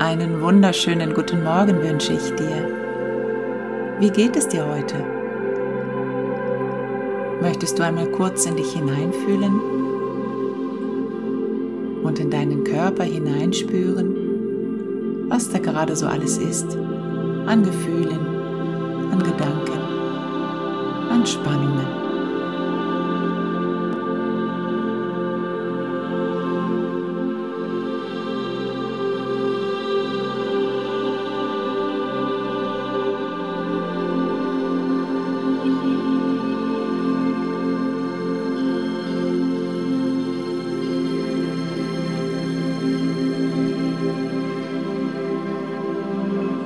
Einen wunderschönen guten Morgen wünsche ich dir. Wie geht es dir heute? Möchtest du einmal kurz in dich hineinfühlen und in deinen Körper hineinspüren, was da gerade so alles ist, an Gefühlen, an Gedanken, an Spannungen?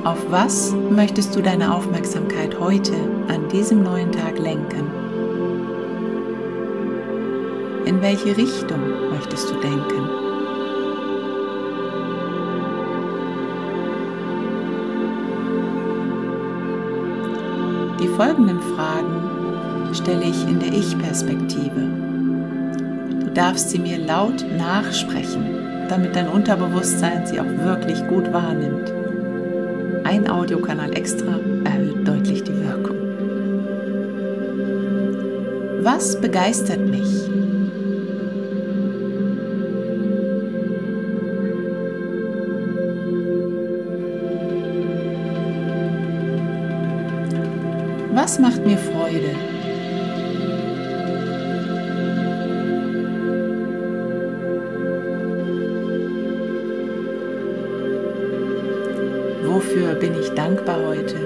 Auf was möchtest du deine Aufmerksamkeit heute an diesem neuen Tag lenken? In welche Richtung möchtest du denken? Die folgenden Fragen stelle ich in der Ich-Perspektive. Du darfst sie mir laut nachsprechen, damit dein Unterbewusstsein sie auch wirklich gut wahrnimmt ein Audiokanal extra erhöht deutlich die Wirkung. Was begeistert mich? Was macht mir Freude? Dankbar heute?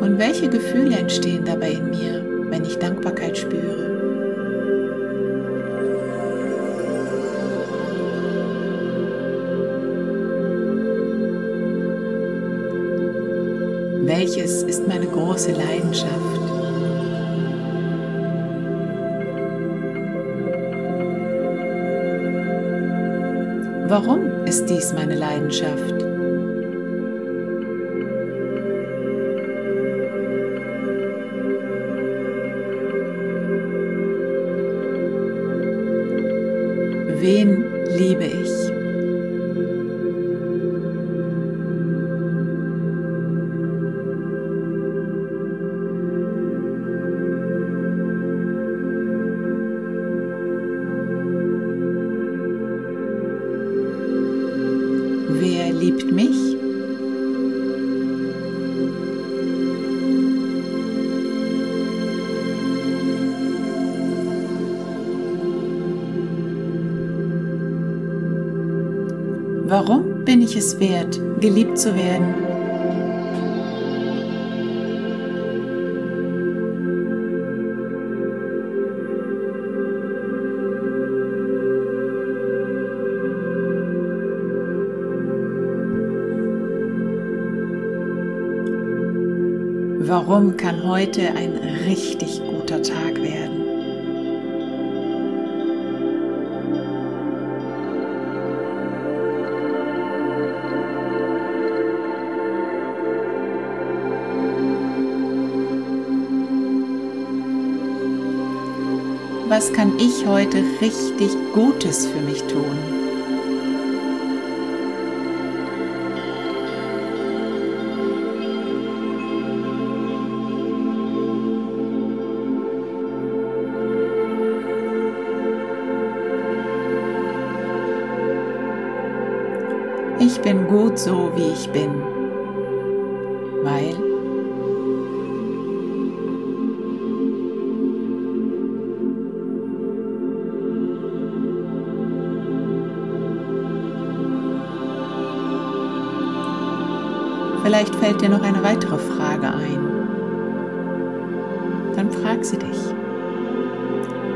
Und welche Gefühle entstehen dabei in mir, wenn ich Dankbarkeit spüre? Große Leidenschaft? Warum ist dies meine Leidenschaft? Liebt mich? Warum bin ich es wert, geliebt zu werden? Warum kann heute ein richtig guter Tag werden? Was kann ich heute richtig Gutes für mich tun? Ich bin gut so, wie ich bin, weil Vielleicht fällt dir noch eine weitere Frage ein. Dann frag sie dich.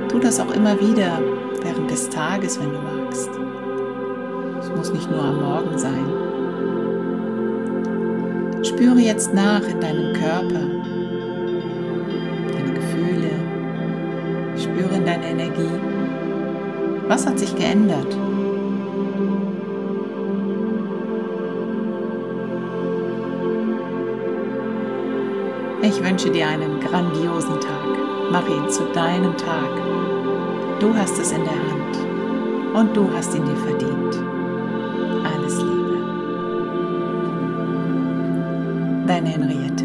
Tu das auch immer wieder während des Tages, wenn du magst. Es muss nicht nur am Morgen sein. Spüre jetzt nach in deinem Körper, deine Gefühle, spüre in deine Energie. Was hat sich geändert? Ich wünsche dir einen grandiosen Tag. Mach ihn zu deinem Tag. Du hast es in der Hand und du hast ihn dir verdient. Deine Henriette.